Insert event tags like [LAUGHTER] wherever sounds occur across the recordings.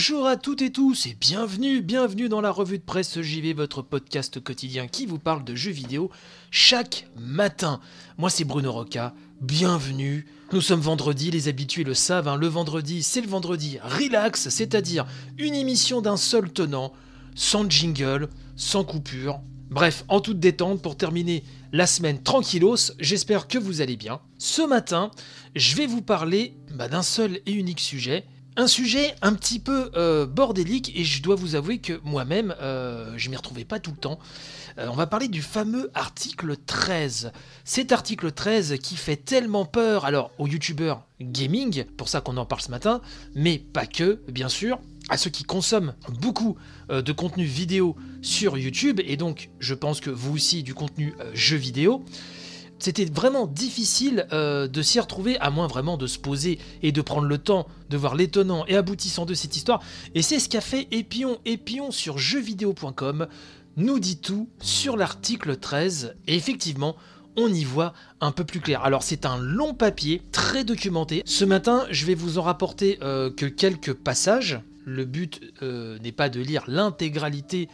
Bonjour à toutes et tous et bienvenue, bienvenue dans la revue de presse JV, votre podcast quotidien qui vous parle de jeux vidéo chaque matin. Moi c'est Bruno Roca, bienvenue. Nous sommes vendredi, les habitués le savent, hein, le vendredi c'est le vendredi relax, c'est-à-dire une émission d'un seul tenant, sans jingle, sans coupure. Bref, en toute détente pour terminer la semaine tranquillos, j'espère que vous allez bien. Ce matin, je vais vous parler bah, d'un seul et unique sujet, un sujet un petit peu euh, bordélique et je dois vous avouer que moi-même, euh, je m'y retrouvais pas tout le temps. Euh, on va parler du fameux article 13. Cet article 13 qui fait tellement peur alors aux youtubeurs gaming, pour ça qu'on en parle ce matin, mais pas que, bien sûr, à ceux qui consomment beaucoup de contenu vidéo sur YouTube et donc je pense que vous aussi du contenu jeux vidéo c'était vraiment difficile euh, de s'y retrouver, à moins vraiment de se poser et de prendre le temps de voir l'étonnant et aboutissant de cette histoire. Et c'est ce qu'a fait Epion. Epion sur jeuxvideo.com nous dit tout sur l'article 13. Et effectivement, on y voit un peu plus clair. Alors c'est un long papier, très documenté. Ce matin, je vais vous en rapporter euh, que quelques passages. Le but euh, n'est pas de lire l'intégralité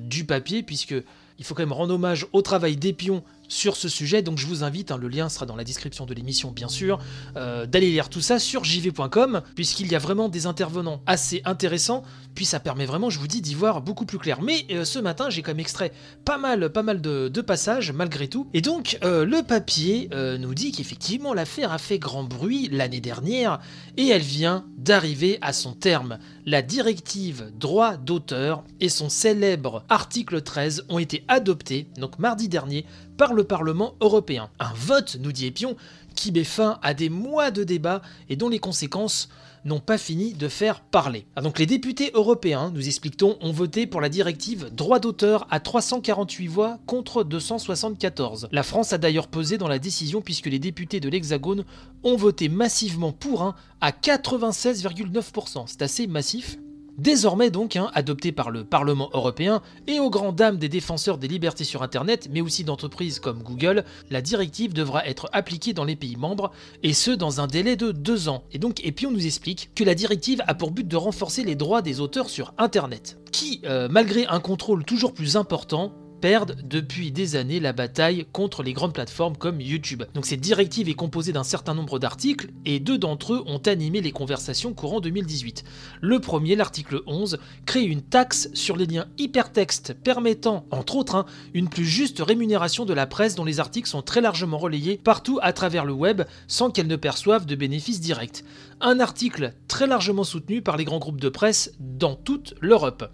du papier, puisque il faut quand même rendre hommage au travail d'Epion sur ce sujet, donc je vous invite, hein, le lien sera dans la description de l'émission bien sûr, euh, d'aller lire tout ça sur jv.com, puisqu'il y a vraiment des intervenants assez intéressants, puis ça permet vraiment, je vous dis, d'y voir beaucoup plus clair. Mais euh, ce matin, j'ai quand même extrait pas mal, pas mal de, passages, malgré tout. Et donc, euh, le papier nous dit qu'effectivement, l'affaire a fait grand bruit l'année dernière, et elle vient d'arriver à son terme. La directive droit d'auteur et son célèbre article 13 ont été adoptés, donc mardi dernier, par le Parlement européen. Un vote, nous dit Epion, qui met fin à des mois de débats et dont les conséquences n'ont pas fini de faire parler. Ah, donc les députés européens, nous expliquons, ont voté pour la directive droit d'auteur à 348 voix contre 274. La France a d'ailleurs pesé dans la décision puisque les députés de l'Hexagone ont voté massivement pour un à 96,9%. C'est assez massif. Désormais donc, hein, adopté par le Parlement européen et aux grandes dames des défenseurs des libertés sur Internet, mais aussi d'entreprises comme Google, la directive devra être appliquée dans les pays membres, et ce dans un délai de deux ans. Et donc Epion nous explique que la directive a pour but de renforcer les droits des auteurs sur Internet, qui, euh, malgré un contrôle toujours plus important, perdent depuis des années la bataille contre les grandes plateformes comme YouTube. Donc cette directive est composée d'un certain nombre d'articles et deux d'entre eux ont animé les conversations courant 2018. Le premier, l'article 11, crée une taxe sur les liens hypertextes permettant, entre autres, hein, une plus juste rémunération de la presse dont les articles sont très largement relayés partout à travers le web sans qu'elle ne perçoive de bénéfices directs. Un article très largement soutenu par les grands groupes de presse dans toute l'Europe.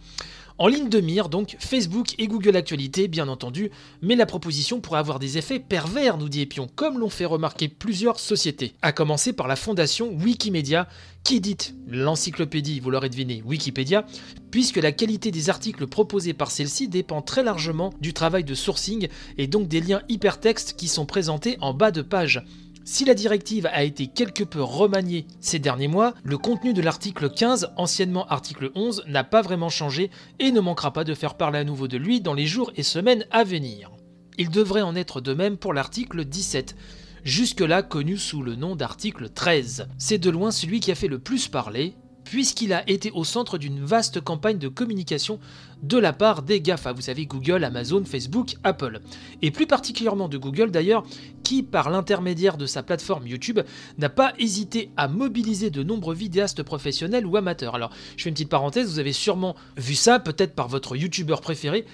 En ligne de mire, donc, Facebook et Google Actualité, bien entendu, mais la proposition pourrait avoir des effets pervers, nous dit Epion, comme l'ont fait remarquer plusieurs sociétés, à commencer par la fondation Wikimedia, qui édite l'encyclopédie, vous l'aurez deviné, Wikipédia, puisque la qualité des articles proposés par celle-ci dépend très largement du travail de sourcing et donc des liens hypertextes qui sont présentés en bas de page. Si la directive a été quelque peu remaniée ces derniers mois, le contenu de l'article 15, anciennement article 11, n'a pas vraiment changé et ne manquera pas de faire parler à nouveau de lui dans les jours et semaines à venir. Il devrait en être de même pour l'article 17, jusque-là connu sous le nom d'article 13. C'est de loin celui qui a fait le plus parler, puisqu'il a été au centre d'une vaste campagne de communication de la part des GAFA, vous savez Google, Amazon, Facebook, Apple. Et plus particulièrement de Google d'ailleurs, qui par l'intermédiaire de sa plateforme YouTube n'a pas hésité à mobiliser de nombreux vidéastes professionnels ou amateurs. Alors je fais une petite parenthèse, vous avez sûrement vu ça peut-être par votre YouTubeur préféré,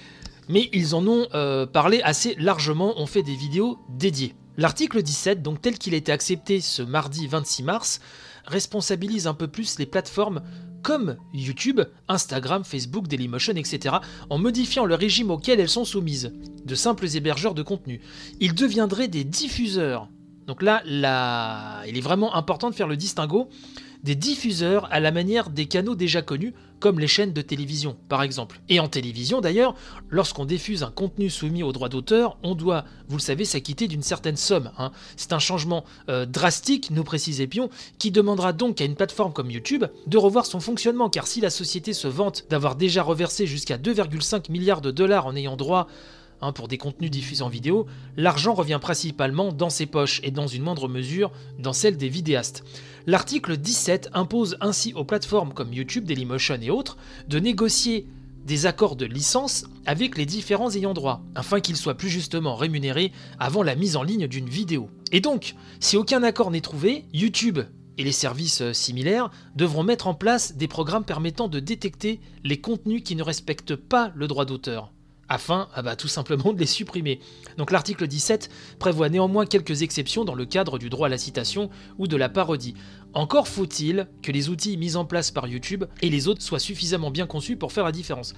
mais ils en ont euh, parlé assez largement, ont fait des vidéos dédiées. L'article 17, donc tel qu'il a été accepté ce mardi 26 mars, responsabilise un peu plus les plateformes comme YouTube, Instagram, Facebook, Dailymotion, etc., en modifiant le régime auquel elles sont soumises, de simples hébergeurs de contenu. Ils deviendraient des diffuseurs. Donc là, là, il est vraiment important de faire le distinguo. Des diffuseurs à la manière des canaux déjà connus, comme les chaînes de télévision par exemple. Et en télévision d'ailleurs, lorsqu'on diffuse un contenu soumis aux droits d'auteur, on doit, vous le savez, s'acquitter d'une certaine somme. hein. C'est un changement euh, drastique, nous précise Epion, qui demandera donc à une plateforme comme YouTube de revoir son fonctionnement, car si la société se vante d'avoir déjà reversé jusqu'à 2,5 milliards de dollars en ayant droit hein, pour des contenus diffusés en vidéo, l'argent revient principalement dans ses poches et dans une moindre mesure dans celle des vidéastes. L'article 17 impose ainsi aux plateformes comme YouTube, Dailymotion et autres de négocier des accords de licence avec les différents ayants droit, afin qu'ils soient plus justement rémunérés avant la mise en ligne d'une vidéo. Et donc, si aucun accord n'est trouvé, YouTube et les services euh, similaires devront mettre en place des programmes permettant de détecter les contenus qui ne respectent pas le droit d'auteur afin ah bah, tout simplement de les supprimer. Donc l'article 17 prévoit néanmoins quelques exceptions dans le cadre du droit à la citation ou de la parodie. Encore faut-il que les outils mis en place par YouTube et les autres soient suffisamment bien conçus pour faire la différence.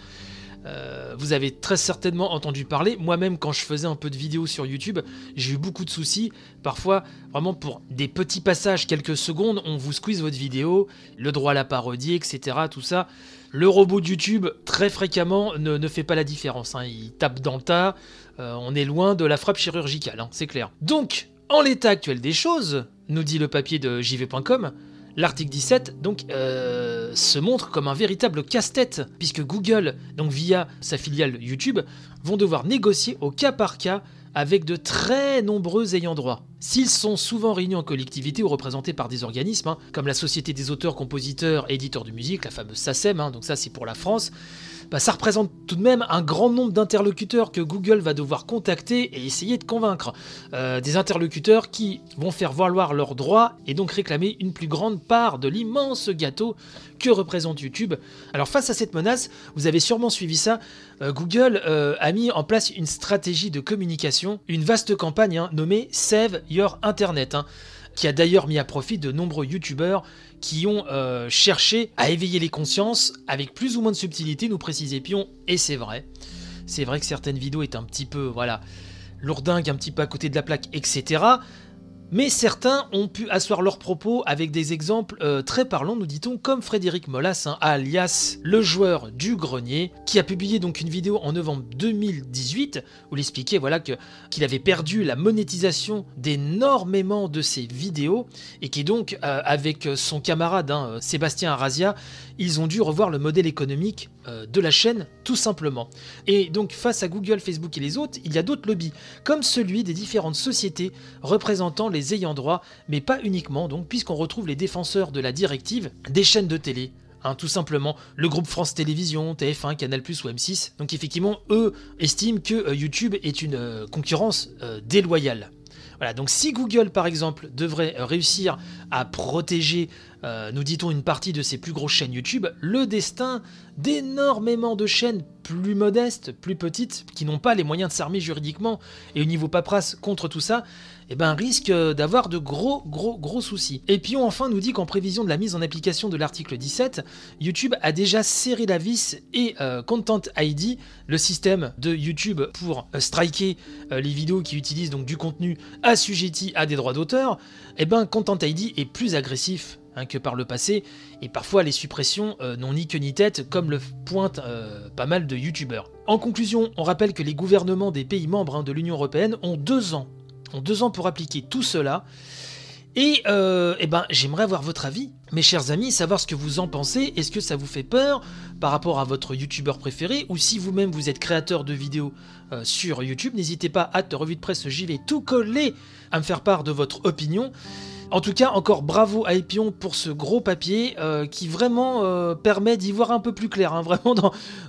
Euh, vous avez très certainement entendu parler, moi-même quand je faisais un peu de vidéos sur YouTube, j'ai eu beaucoup de soucis, parfois vraiment pour des petits passages, quelques secondes, on vous squeeze votre vidéo, le droit à la parodie, etc. Tout ça. Le robot de YouTube, très fréquemment, ne, fait pas la différence. hein. Il tape dans le tas, euh, on est loin de la frappe chirurgicale, hein, c'est clair. Donc, en l'état actuel des choses, nous dit le papier de jv.com, L'article 17 donc euh, se montre comme un véritable casse-tête puisque Google, donc via sa filiale YouTube, vont devoir négocier au cas par cas avec de très nombreux ayants droit. S'ils sont souvent réunis en collectivité ou représentés par des organismes, hein, comme la Société des auteurs, compositeurs et éditeurs de musique, la fameuse SACEM, hein, donc ça c'est pour la France, bah, ça représente tout de même un grand nombre d'interlocuteurs que Google va devoir contacter et essayer de convaincre. Euh, des interlocuteurs qui vont faire valoir leurs droits et donc réclamer une plus grande part de l'immense gâteau que représente YouTube. Alors face à cette menace, vous avez sûrement suivi ça, euh, Google euh, a mis en place une stratégie de communication, une vaste campagne hein, nommée Save Your Internet. hein, qui a d'ailleurs mis à profit de nombreux youtubeurs qui ont euh, cherché à éveiller les consciences avec plus ou moins de subtilité, nous précisait Pion, et c'est vrai. C'est vrai que certaines vidéos étaient un petit peu, voilà, lourdingues, un petit peu à côté de la plaque, etc. Mais certains ont pu asseoir leurs propos avec des exemples euh, très parlants, nous dit-on, comme Frédéric Molas, hein, alias le joueur du grenier, qui a publié donc une vidéo en novembre 2018 où il expliquait voilà, qu'il avait perdu la monétisation d'énormément de ses vidéos et qui donc, euh, avec son camarade hein, Sébastien Arrazia, ils ont dû revoir le modèle économique euh, de la chaîne tout simplement. Et donc face à Google, Facebook et les autres, il y a d'autres lobbies, comme celui des différentes sociétés représentant les ayants droit, mais pas uniquement donc, puisqu'on retrouve les défenseurs de la directive des chaînes de télé. Hein, tout simplement, le groupe France Télévisions, TF1, Canal+, ou M6. Donc effectivement, eux estiment que euh, YouTube est une euh, concurrence euh, déloyale. Voilà, donc si Google par exemple devrait réussir à protéger, euh, nous dit-on, une partie de ses plus grosses chaînes YouTube, le destin d'énormément de chaînes plus modestes, plus petites, qui n'ont pas les moyens de s'armer juridiquement et au niveau paperasse contre tout ça, eh ben, risque d'avoir de gros, gros, gros soucis. Et puis on enfin nous dit qu'en prévision de la mise en application de l'article 17, YouTube a déjà serré la vis et euh, Content ID, le système de YouTube pour euh, striker les vidéos qui utilisent donc du contenu assujetti à des droits d'auteur, eh ben Content ID est plus agressif hein, que par le passé, et parfois les suppressions euh, n'ont ni queue ni tête, comme le pointent euh, pas mal de youtubeurs. En conclusion, on rappelle que les gouvernements des pays membres hein, de l'Union Européenne ont deux ans, ont deux ans pour appliquer tout cela, et euh, eh ben, j'aimerais avoir votre avis, mes chers amis, savoir ce que vous en pensez. Est-ce que ça vous fait peur par rapport à votre youtubeur préféré Ou si vous-même vous êtes créateur de vidéos sur YouTube, n'hésitez pas à te revue de presse, j'y vais tout coller à me faire part de votre opinion. En tout cas, encore bravo à Epion pour ce gros papier euh, qui vraiment euh, permet d'y voir un peu plus clair, hein, [LAUGHS] vraiment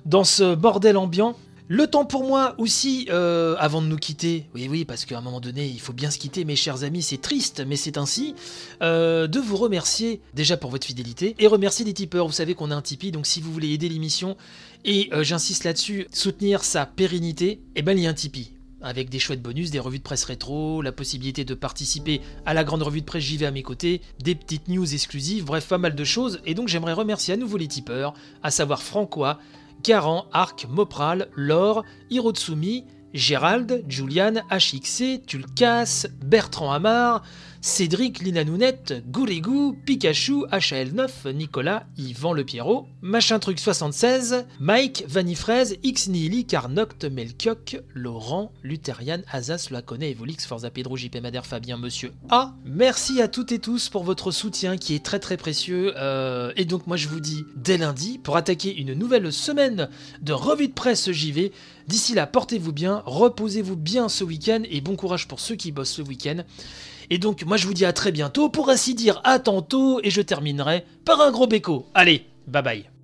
dans, ce bordel ambiant. Le temps pour moi aussi, euh, avant de nous quitter, oui oui, parce qu'à un moment donné, il faut bien se quitter, mes chers amis, c'est triste, mais c'est ainsi, de vous remercier déjà pour votre fidélité, et remercier les tipeurs, vous savez qu'on a un Tipeee, donc si vous voulez aider l'émission, et j'insiste là-dessus, soutenir sa pérennité, eh ben il y a un Tipeee avec des chouettes bonus, des revues de presse rétro, la possibilité de participer à la grande revue de presse JV à mes côtés, des petites news exclusives, bref, pas mal de choses. Et donc j'aimerais remercier à nouveau les tipeurs, à savoir Francois, Garan, Arc, Mopral, Laure, Hirotsumi, Gérald, Julian, HXC, Tulkas, Bertrand Amar, Cédric, Lina Nounette, Gourigou, Pikachu, HL9, Nicolas, Yvan Le Pierrot, Machin Truc 76, Mike, Vanifraise, X Nihili, Carnoct, Melkioc, Laurent, Lutherian, Azas, Laconet, Evolix, Forza Pedro, JP Madère, Fabien, Monsieur A. Merci à toutes et tous pour votre soutien qui est très très précieux. Euh, et donc moi je vous dis dès lundi pour attaquer une nouvelle semaine de revue de presse JV. D'ici là, portez-vous bien, reposez-vous bien ce week-end et bon courage pour ceux qui bossent le week-end. Et donc moi je vous dis à très bientôt, pour ainsi dire à tantôt, et je terminerai par un gros béco. Allez, bye bye.